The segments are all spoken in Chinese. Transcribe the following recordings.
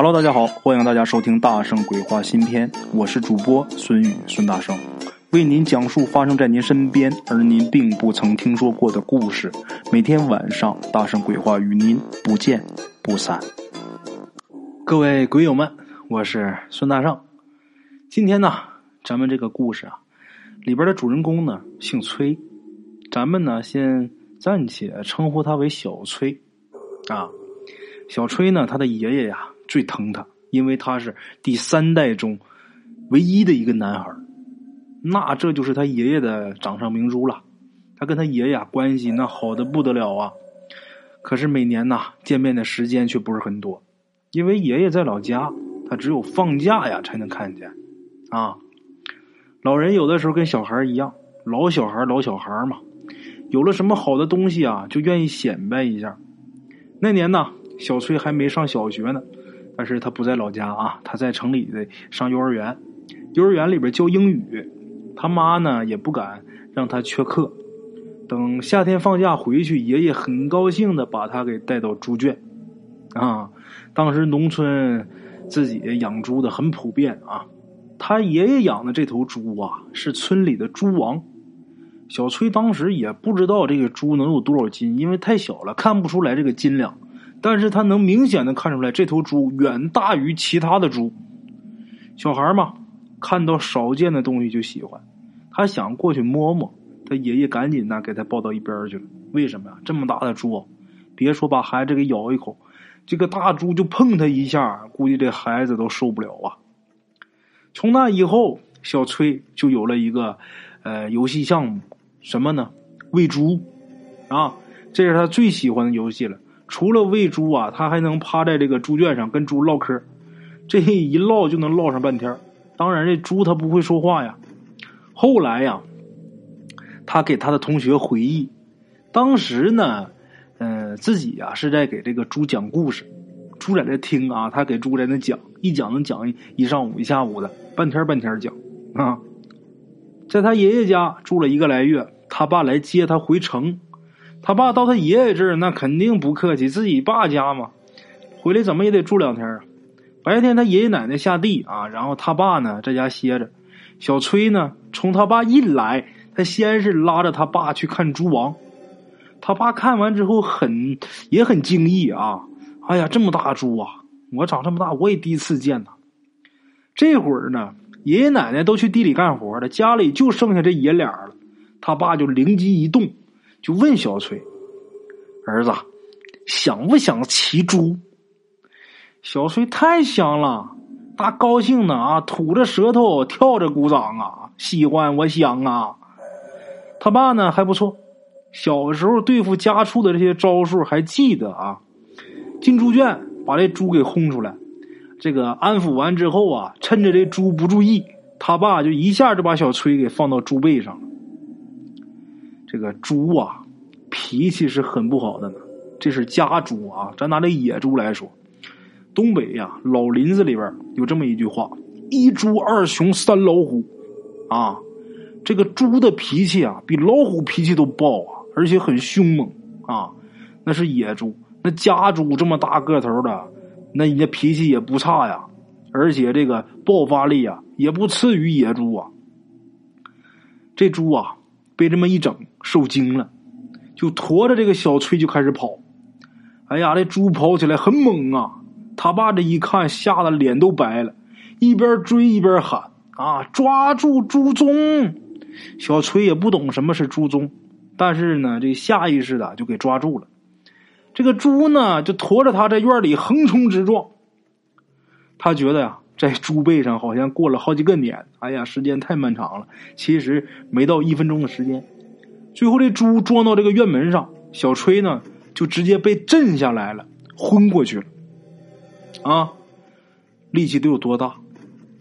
Hello，大家好，欢迎大家收听《大圣鬼话》新篇，我是主播孙宇孙大圣，为您讲述发生在您身边而您并不曾听说过的故事。每天晚上，《大圣鬼话》与您不见不散。各位鬼友们，我是孙大圣。今天呢，咱们这个故事啊，里边的主人公呢姓崔，咱们呢先暂且称呼他为小崔啊。小崔呢，他的爷爷呀最疼他，因为他是第三代中唯一的一个男孩那这就是他爷爷的掌上明珠了。他跟他爷爷关系那好的不得了啊。可是每年呐见面的时间却不是很多，因为爷爷在老家，他只有放假呀才能看见。啊，老人有的时候跟小孩一样，老小孩老小孩嘛，有了什么好的东西啊，就愿意显摆一下。那年呢。小崔还没上小学呢，但是他不在老家啊，他在城里的上幼儿园，幼儿园里边教英语，他妈呢也不敢让他缺课。等夏天放假回去，爷爷很高兴的把他给带到猪圈，啊，当时农村自己养猪的很普遍啊，他爷爷养的这头猪啊是村里的猪王。小崔当时也不知道这个猪能有多少斤，因为太小了，看不出来这个斤两。但是他能明显的看出来，这头猪远大于其他的猪。小孩嘛，看到少见的东西就喜欢，他想过去摸摸。他爷爷赶紧呢给他抱到一边去了。为什么呀？这么大的猪，别说把孩子给咬一口，这个大猪就碰他一下，估计这孩子都受不了啊。从那以后，小崔就有了一个呃游戏项目，什么呢？喂猪啊，这是他最喜欢的游戏了。除了喂猪啊，他还能趴在这个猪圈上跟猪唠嗑，这一唠就能唠上半天。当然，这猪它不会说话呀。后来呀，他给他的同学回忆，当时呢，嗯，自己呀是在给这个猪讲故事，猪在那听啊，他给猪在那讲，一讲能讲一上午一下午的，半天半天讲啊。在他爷爷家住了一个来月，他爸来接他回城。他爸到他爷爷这儿，那肯定不客气，自己爸家嘛，回来怎么也得住两天啊。白天他爷爷奶奶下地啊，然后他爸呢在家歇着。小崔呢，从他爸一来，他先是拉着他爸去看猪王。他爸看完之后很也很惊异啊，哎呀，这么大猪啊！我长这么大我也第一次见呐。这会儿呢，爷爷奶奶都去地里干活了，家里就剩下这爷俩了。他爸就灵机一动。就问小崔：“儿子，想不想骑猪？”小崔太想了，他高兴呢啊，吐着舌头，跳着鼓掌啊，喜欢，我想啊。他爸呢还不错，小时候对付家畜的这些招数还记得啊。进猪圈把这猪给轰出来，这个安抚完之后啊，趁着这猪不注意，他爸就一下就把小崔给放到猪背上了。这个猪啊，脾气是很不好的呢。这是家猪啊，咱拿这野猪来说，东北呀，老林子里边有这么一句话：“一猪二熊三老虎。”啊，这个猪的脾气啊，比老虎脾气都暴啊，而且很凶猛啊。那是野猪，那家猪这么大个头的，那人家脾气也不差呀，而且这个爆发力啊，也不次于野猪啊。这猪啊。被这么一整，受惊了，就驮着这个小崔就开始跑。哎呀，这猪跑起来很猛啊！他爸这一看，吓得脸都白了，一边追一边喊：“啊，抓住猪鬃！”小崔也不懂什么是猪鬃，但是呢，这下意识的就给抓住了。这个猪呢，就驮着他在院里横冲直撞。他觉得呀。在猪背上好像过了好几个年，哎呀，时间太漫长了。其实没到一分钟的时间，最后这猪撞到这个院门上，小崔呢就直接被震下来了，昏过去了。啊，力气得有多大？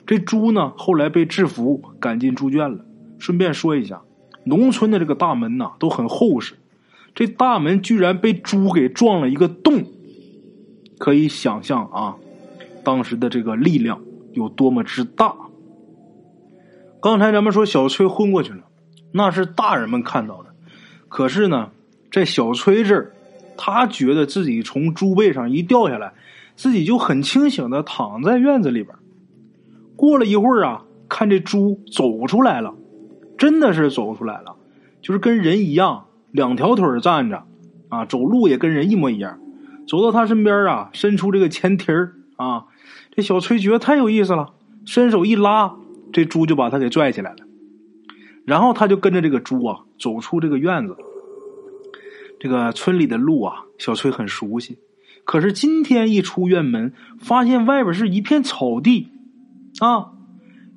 这猪呢后来被制服赶进猪圈了。顺便说一下，农村的这个大门呐都很厚实，这大门居然被猪给撞了一个洞，可以想象啊，当时的这个力量。有多么之大？刚才咱们说小崔昏过去了，那是大人们看到的。可是呢，在小崔这儿，他觉得自己从猪背上一掉下来，自己就很清醒的躺在院子里边。过了一会儿啊，看这猪走出来了，真的是走出来了，就是跟人一样，两条腿站着，啊，走路也跟人一模一样。走到他身边啊，伸出这个前蹄儿啊，这小崔觉得太有意思了，伸手一拉，这猪就把他给拽起来了。然后他就跟着这个猪啊，走出这个院子。这个村里的路啊，小崔很熟悉。可是今天一出院门，发现外边是一片草地，啊，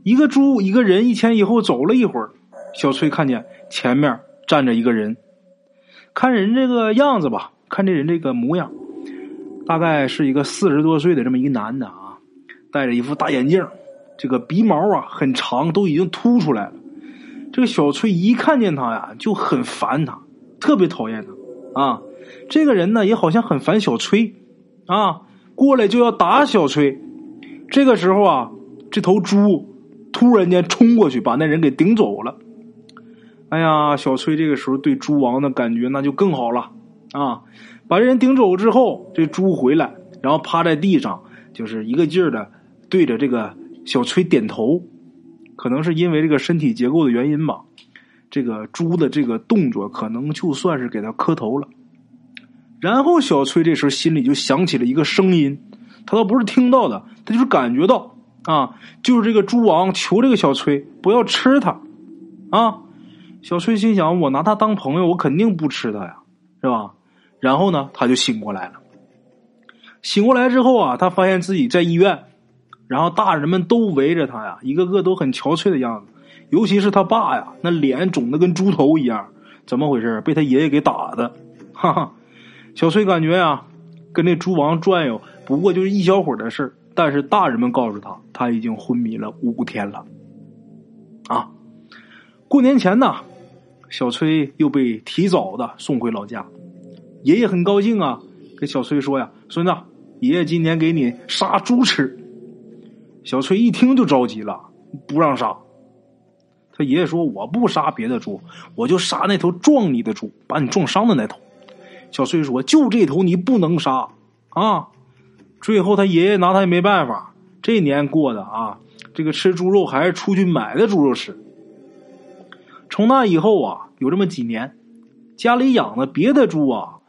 一个猪一个人一前一后走了一会儿，小崔看见前面站着一个人，看人这个样子吧，看这人这个模样，大概是一个四十多岁的这么一个男的，戴着一副大眼镜，这个鼻毛啊很长，都已经凸出来了。这个小崔一看见他呀，就很烦他，特别讨厌他。啊，这个人呢也好像很烦小崔，啊，过来就要打小崔。这个时候啊，这头猪突然间冲过去，把那人给顶走了。哎呀，小崔这个时候对猪王的感觉那就更好了啊！把人顶走之后，这猪回来，然后趴在地上，就是一个劲儿的对着这个小崔点头。可能是因为这个身体结构的原因吧。这个猪的这个动作，可能就算是给他磕头了。然后小崔这时候心里就想起了一个声音，他倒不是听到的，他就是感觉到啊，就是这个猪王求这个小崔不要吃他啊。小崔心想：我拿他当朋友，我肯定不吃他呀，是吧？然后呢，他就醒过来了。醒过来之后啊，他发现自己在医院，然后大人们都围着他呀，一个个都很憔悴的样子。尤其是他爸呀，那脸肿的跟猪头一样，怎么回事？被他爷爷给打的，哈哈！小崔感觉呀，跟那猪王转悠不过就是一小会儿的事儿但是大人们告诉他，他已经昏迷了五天了。啊，过年前呢，小崔又被提早的送回老家，爷爷很高兴啊，跟小崔说呀：“孙子，爷爷今年给你杀猪吃。”小崔一听就着急了，不让杀。他爷爷说：“我不杀别的猪，我就杀那头撞你的猪，把你撞伤的那头。”小崔说：“就这头你不能杀啊！”最后他爷爷拿他也没办法。这年过的啊，这个吃猪肉还是出去买的猪肉吃。从那以后啊，有这么几年，家里养的别的猪啊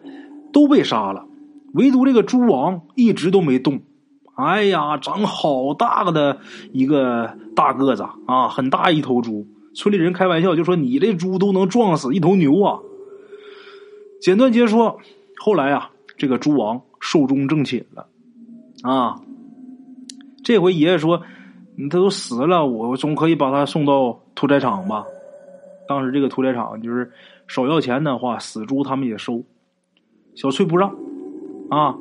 都被杀了，唯独这个猪王一直都没动。哎呀，长好大的一个大个子啊，很大一头猪。村里人开玩笑就说：“你这猪都能撞死一头牛啊！”简短截说，后来啊，这个猪王寿终正寝了啊。这回爷爷说：“他都死了，我总可以把他送到屠宰场吧？”当时这个屠宰场就是少要钱的话，死猪他们也收。小翠不让啊，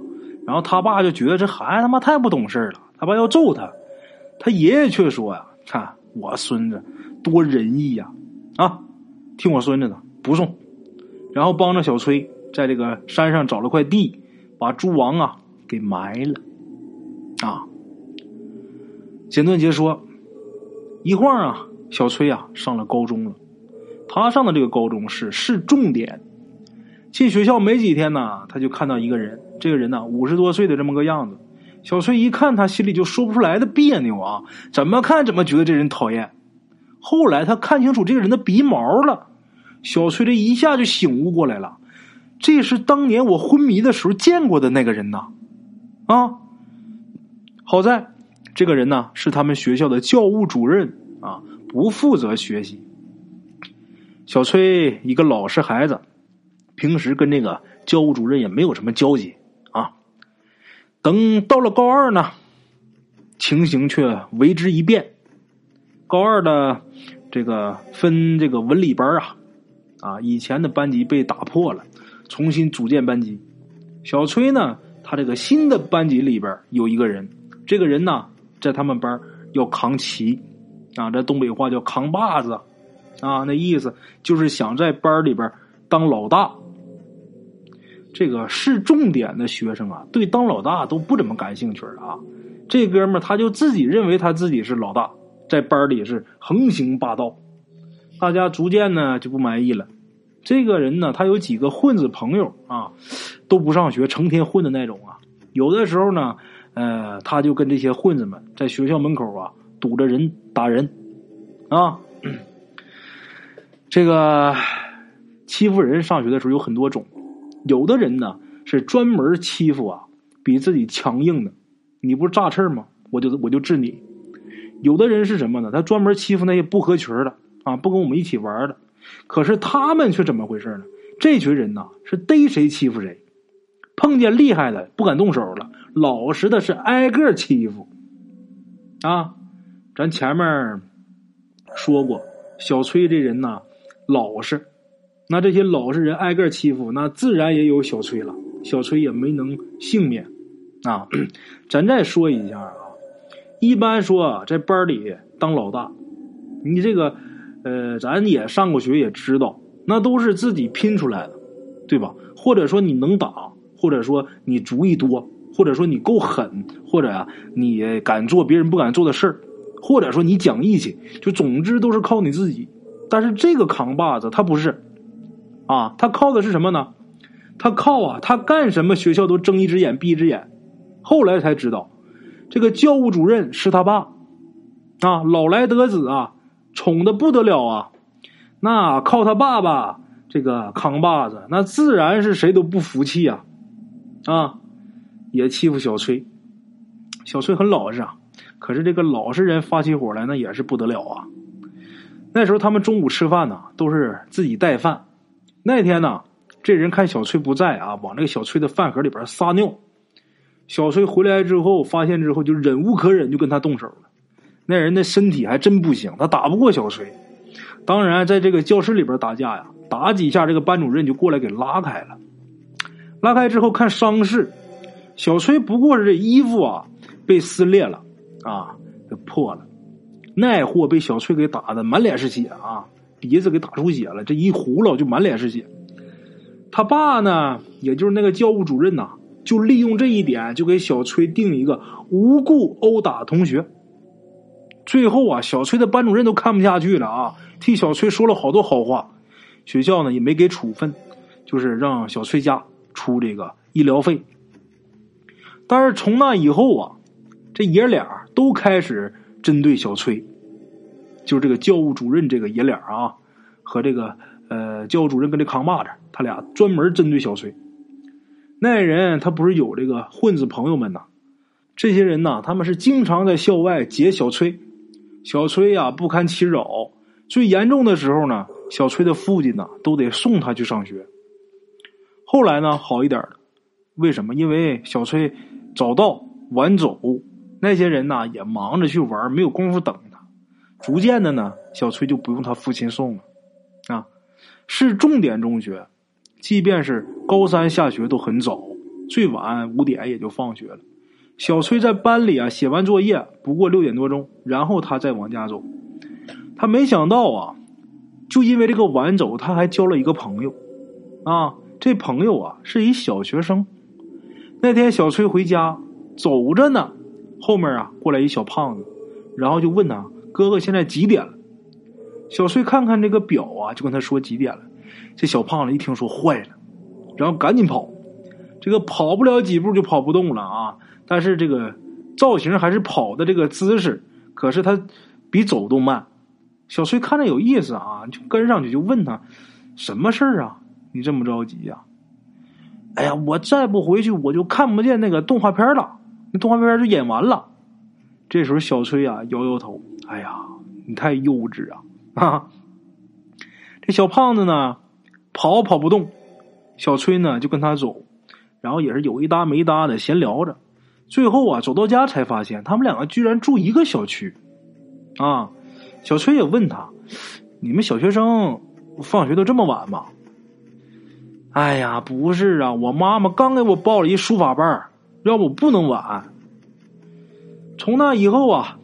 然后他爸就觉得这孩子他妈太不懂事了，他爸要揍他。他爷爷却说呀：“看我孙子。”多仁义呀！啊，听我孙子的，不送。然后帮着小崔在这个山上找了块地，把猪王啊给埋了。啊，简短截说，一晃啊，小崔啊上了高中了。他上的这个高中是市重点。进学校没几天呢，他就看到一个人。这个人呢，五十多岁的这么个样子。小崔一看，他心里就说不出来的别扭啊！怎么看怎么觉得这人讨厌。后来他看清楚这个人的鼻毛了，小崔这一下就醒悟过来了，这是当年我昏迷的时候见过的那个人呐！啊，好在这个人呢是他们学校的教务主任啊，不负责学习。小崔一个老实孩子，平时跟这个教务主任也没有什么交集。等到了高二呢，情形却为之一变。高二的这个分这个文理班啊，啊，以前的班级被打破了，重新组建班级。小崔呢，他这个新的班级里边有一个人，这个人呢，在他们班要扛旗，啊，这东北话叫扛把子，啊，那意思就是想在班里边当老大。这个是重点的学生啊，对当老大都不怎么感兴趣啊。这哥们他就自己认为他自己是老大。在班里是横行霸道，大家逐渐呢就不满意了。这个人呢，他有几个混子朋友啊，都不上学，成天混的那种啊。有的时候呢，呃，他就跟这些混子们在学校门口啊堵着人打人，啊，这个欺负人上学的时候有很多种，有的人呢是专门欺负啊比自己强硬的，你不是炸刺吗？我就我就治你。有的人是什么呢？他专门欺负那些不合群的啊，不跟我们一起玩的。可是他们却怎么回事呢？这群人呐是逮谁欺负谁，碰见厉害的不敢动手了，老实的是挨个欺负。啊，咱前面说过，小崔这人呐老实，那这些老实人挨个欺负，那自然也有小崔了。小崔也没能幸免啊。咱再说一下啊，一般说在班里当老大，你这个呃，咱也上过学也知道。那都是自己拼出来的，对吧？或者说你能打，或者说你主意多，或者说你够狠，或者啊你敢做别人不敢做的事儿，或者说你讲义气，就总之都是靠你自己。但是这个扛把子他不是，啊，他靠的是什么呢？他靠啊，他干什么学校都睁一只眼闭一只眼。后来才知道，这个教务主任是他爸，啊，老来得子啊，宠的不得了啊。那靠他爸爸这个扛把子，那自然是谁都不服气啊，啊，也欺负小崔。小崔很老实啊，可是这个老实人发起火来，那也是不得了啊。那时候他们中午吃饭呢，都是自己带饭。那天呢，这人看小崔不在啊，往那个小崔的饭盒里边撒尿。小崔回来之后，发现之后就忍无可忍，就跟他动手了。那人的身体还真不行，他打不过小崔。当然，在这个教室里边打架呀，打几下，这个班主任就过来给拉开了。拉开之后看伤势，小崔不过是这衣服啊被撕裂了啊，给破了。那货被小崔给打的满脸是血啊，鼻子给打出血了，这一呼噜就满脸是血。他爸呢，也就是那个教务主任呐，就利用这一点，就给小崔定一个无故殴打同学。最后啊，小崔的班主任都看不下去了啊。替小崔说了好多好话，学校呢也没给处分，就是让小崔家出这个医疗费。但是从那以后啊，这爷俩都开始针对小崔，就是这个教务主任这个爷俩啊，和这个呃教务主任跟这扛把子，他俩专门针对小崔。那人他不是有这个混子朋友们呐，这些人呐，他们是经常在校外劫小崔，小崔呀不堪其扰。最严重的时候呢，小崔的父亲呢都得送他去上学。后来呢，好一点了。为什么？因为小崔早到晚走，那些人呢也忙着去玩，没有功夫等。逐渐的呢，小崔就不用他父亲送了。啊，是重点中学，即便是高三下学都很早，最晚五点也就放学了。小崔在班里啊写完作业，不过六点多钟，然后他再往家走。他没想到啊，就因为这个晚走，他还交了一个朋友，啊，这朋友啊是一小学生。那天小崔回家走着呢，后面啊过来一小胖子，然后就问他哥哥现在几点了？小崔看看这个表啊，就跟他说几点了。这小胖子一听说坏了，然后赶紧跑，这个跑不了几步就跑不动了啊，但是这个造型还是跑的这个姿势，可是他比走都慢。小崔看着有意思啊，就跟上去就问他：“什么事儿啊？你这么着急呀？”“哎呀，我再不回去，我就看不见那个动画片了。那动画片就演完了。”这时候，小崔啊摇摇头：“哎呀，你太幼稚啊！”啊，这小胖子呢，跑跑不动。小崔呢就跟他走，然后也是有一搭没搭的闲聊着。最后啊，走到家才发现他们两个居然住一个小区，啊。小崔也问他：“你们小学生放学都这么晚吗？”“哎呀，不是啊，我妈妈刚给我报了一书法班，要不不能晚。”从那以后啊，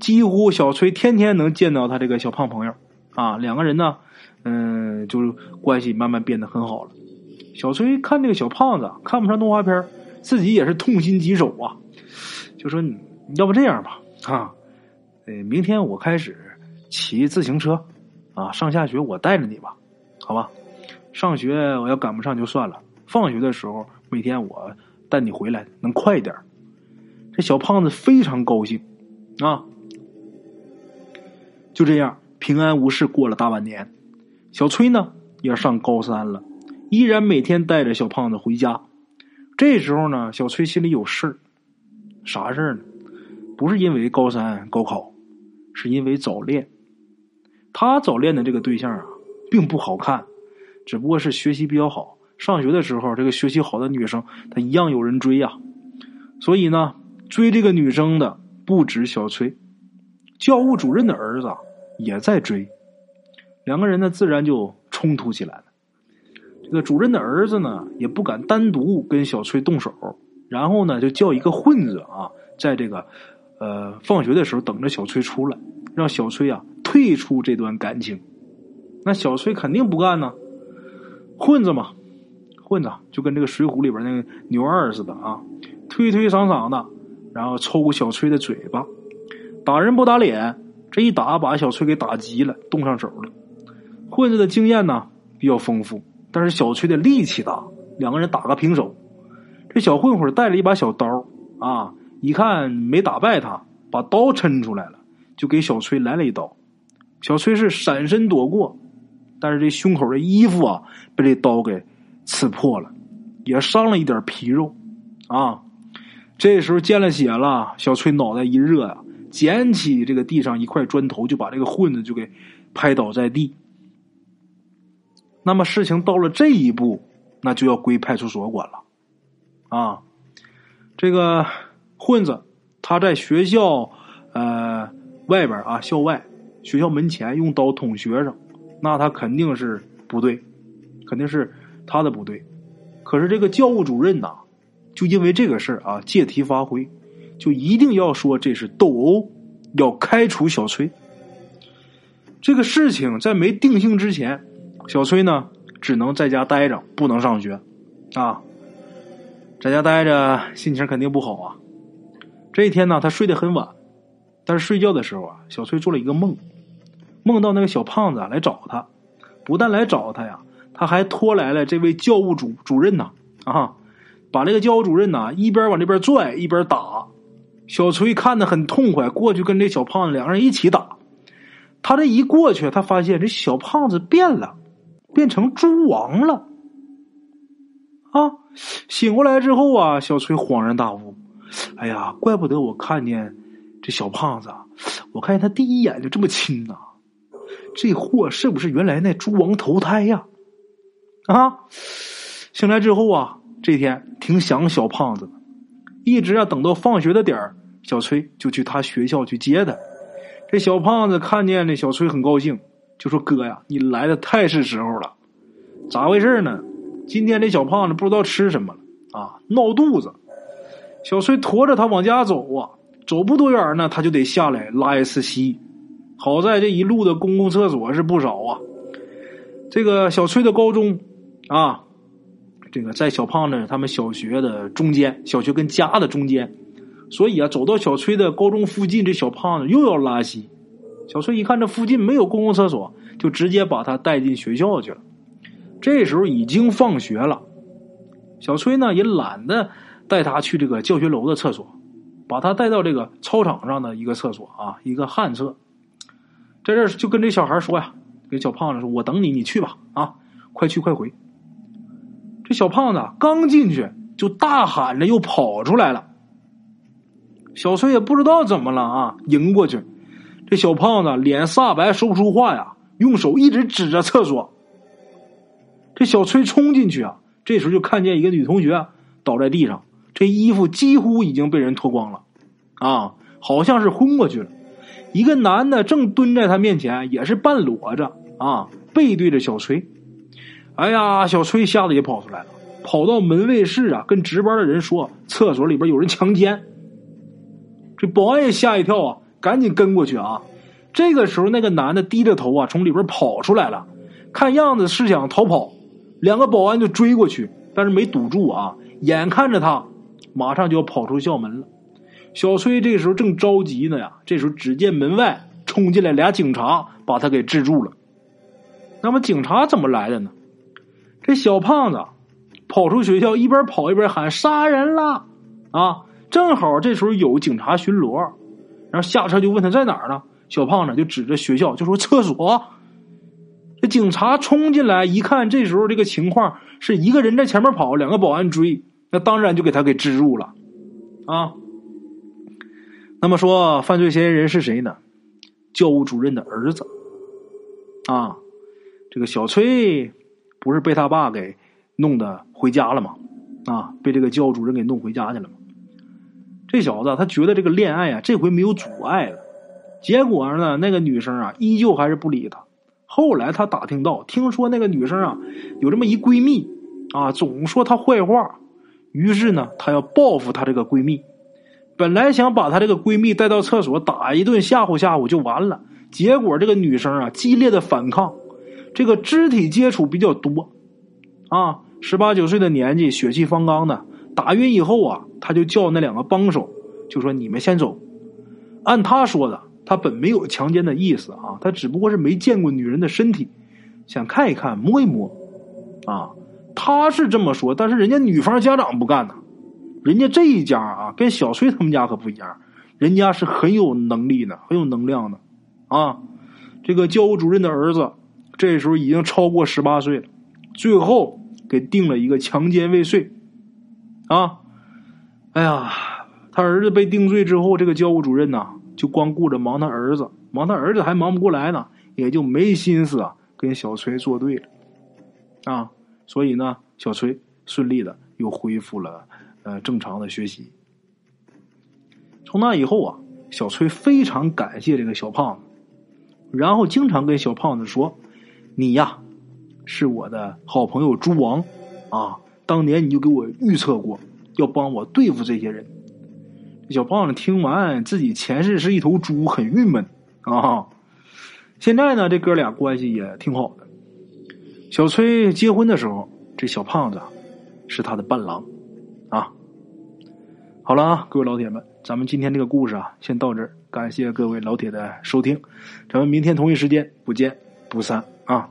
几乎小崔天天能见到他这个小胖朋友啊，两个人呢，嗯，就是关系慢慢变得很好了。小崔看这个小胖子看不上动画片，自己也是痛心疾首啊，就说：“你要不这样吧，啊，呃，明天我开始。”骑自行车，啊，上下学我带着你吧，好吧。上学我要赶不上就算了，放学的时候每天我带你回来，能快一点。这小胖子非常高兴啊。就这样平安无事过了大半年，小崔呢也上高三了，依然每天带着小胖子回家。这时候呢，小崔心里有事儿，啥事儿呢？不是因为高三高考，是因为早恋。他早恋的这个对象啊，并不好看，只不过是学习比较好。上学的时候，这个学习好的女生，她一样有人追呀。所以呢，追这个女生的不止小崔，教务主任的儿子也在追。两个人呢，自然就冲突起来了。这个主任的儿子呢，也不敢单独跟小崔动手，然后呢，就叫一个混子啊，在这个呃放学的时候等着小崔出来，让小崔啊退出这段感情。那小崔肯定不干呢，混子嘛。混子就跟这个《水浒》里边那个牛二似的啊，推推搡搡的，然后抽小崔的嘴巴，打人不打脸，这一打把小崔给打急了，动上手了。混子的经验呢比较丰富，但是小崔的力气大，两个人打个平手。这小混混带了一把小刀啊，一看没打败他，把刀抻出来了，就给小崔来了一刀。小崔是闪身躲过，但是这胸口的衣服啊被这刀给。刺破了，也伤了一点皮肉，啊！这时候见了血了，小崔脑袋一热呀，捡起这个地上一块砖头，就把这个混子就给拍倒在地。那么事情到了这一步，那就要归派出所管了，啊！这个混子他在学校呃外边啊校外学校门前用刀捅学生，那他肯定是不对，肯定是。他的不对，可是这个教务主任呐，就因为这个事儿啊，借题发挥，就一定要说这是斗殴，要开除小崔。这个事情在没定性之前，小崔呢只能在家待着，不能上学，啊，在家待着心情肯定不好啊。这一天呢，他睡得很晚，但是睡觉的时候啊，小崔做了一个梦，梦到那个小胖子来找他，不但来找他呀。他还拖来了这位教务主主任呐，啊，把这个教务主任呐一边往这边拽一边打，小崔看得很痛快，过去跟这小胖子两个人一起打。他这一过去，他发现这小胖子变了，变成猪王了。啊，醒过来之后啊，小崔恍然大悟，哎呀，怪不得我看见这小胖子，我看见他第一眼就这么亲呐，这货是不是原来那猪王投胎呀？啊！醒来之后啊，这天挺想小胖子，一直啊等到放学的点儿，小崔就去他学校去接他。这小胖子看见这小崔很高兴，就说：“哥呀，你来的太是时候了。咋回事呢？今天这小胖子不知道吃什么了啊，闹肚子。”小崔驮着他往家走啊，走不多远呢，他就得下来拉一次稀。好在这一路的公共厕所是不少啊。这个小崔的高中。啊，这个在小胖子他们小学的中间，小学跟家的中间，所以啊，走到小崔的高中附近，这小胖子又要拉稀。小崔一看这附近没有公共厕所，就直接把他带进学校去了。这时候已经放学了，小崔呢也懒得带他去这个教学楼的厕所，把他带到这个操场上的一个厕所啊，一个旱厕，在这就跟这小孩说呀，跟小胖子说：“我等你，你去吧，啊，快去快回。”这小胖子刚进去就大喊着又跑出来了，小崔也不知道怎么了啊，迎过去，这小胖子脸煞白说不出话呀，用手一直指着厕所。这小崔冲进去啊，这时候就看见一个女同学倒在地上，这衣服几乎已经被人脱光了，啊，好像是昏过去了。一个男的正蹲在他面前，也是半裸着啊，背对着小崔。哎呀，小崔吓得也跑出来了，跑到门卫室啊，跟值班的人说：“厕所里边有人强奸。”这保安也吓一跳啊，赶紧跟过去啊。这个时候，那个男的低着头啊，从里边跑出来了，看样子是想逃跑。两个保安就追过去，但是没堵住啊。眼看着他马上就要跑出校门了，小崔这时候正着急呢呀。这时候，只见门外冲进来俩警察，把他给制住了。那么，警察怎么来的呢？这小胖子跑出学校，一边跑一边喊“杀人了”，啊！正好这时候有警察巡逻，然后下车就问他在哪儿呢？小胖子就指着学校就说厕所。这警察冲进来一看，这时候这个情况是一个人在前面跑，两个保安追，那当然就给他给支住了啊。那么说，犯罪嫌疑人是谁呢？教务主任的儿子啊。这个小崔不是被他爸给弄的回家了吗？啊，被这个教务主任给弄回家去了吗？这小子他觉得这个恋爱啊，这回没有阻碍了。结果呢，那个女生啊，依旧还是不理他。后来他打听到，听说那个女生啊，有这么一闺蜜啊，总说她坏话。于是呢，他要报复她这个闺蜜。本来想把她这个闺蜜带到厕所打一顿吓唬吓唬就完了。结果这个女生啊，激烈的反抗，这个肢体接触比较多啊。十八九岁的年纪，血气方刚的，打晕以后啊，他就叫那两个帮手，就说：“你们先走。”按他说的，他本没有强奸的意思啊，他只不过是没见过女人的身体，想看一看、摸一摸，啊，他是这么说，但是人家女方家长不干呢，人家这一家啊，跟小崔他们家可不一样，人家是很有能力的，很有能量的，啊，这个教务主任的儿子这时候已经超过十八岁了，最后。给定了一个强奸未遂，啊，哎呀，他儿子被定罪之后，这个教务主任呐，就光顾着忙他儿子，忙他儿子还忙不过来呢，也就没心思啊跟小崔作对了，啊，所以呢，小崔顺利的又恢复了呃正常的学习。从那以后啊，小崔非常感谢这个小胖子，然后经常跟小胖子说：“你呀。”是我的好朋友猪王，啊，当年你就给我预测过，要帮我对付这些人。小胖子听完，自己前世是一头猪，很郁闷啊。现在呢，这哥俩关系也挺好的。小崔结婚的时候，这小胖子是他的伴郎啊。好了啊，各位老铁们，咱们今天这个故事啊，先到这儿。感谢各位老铁的收听，咱们明天同一时间不见不散啊。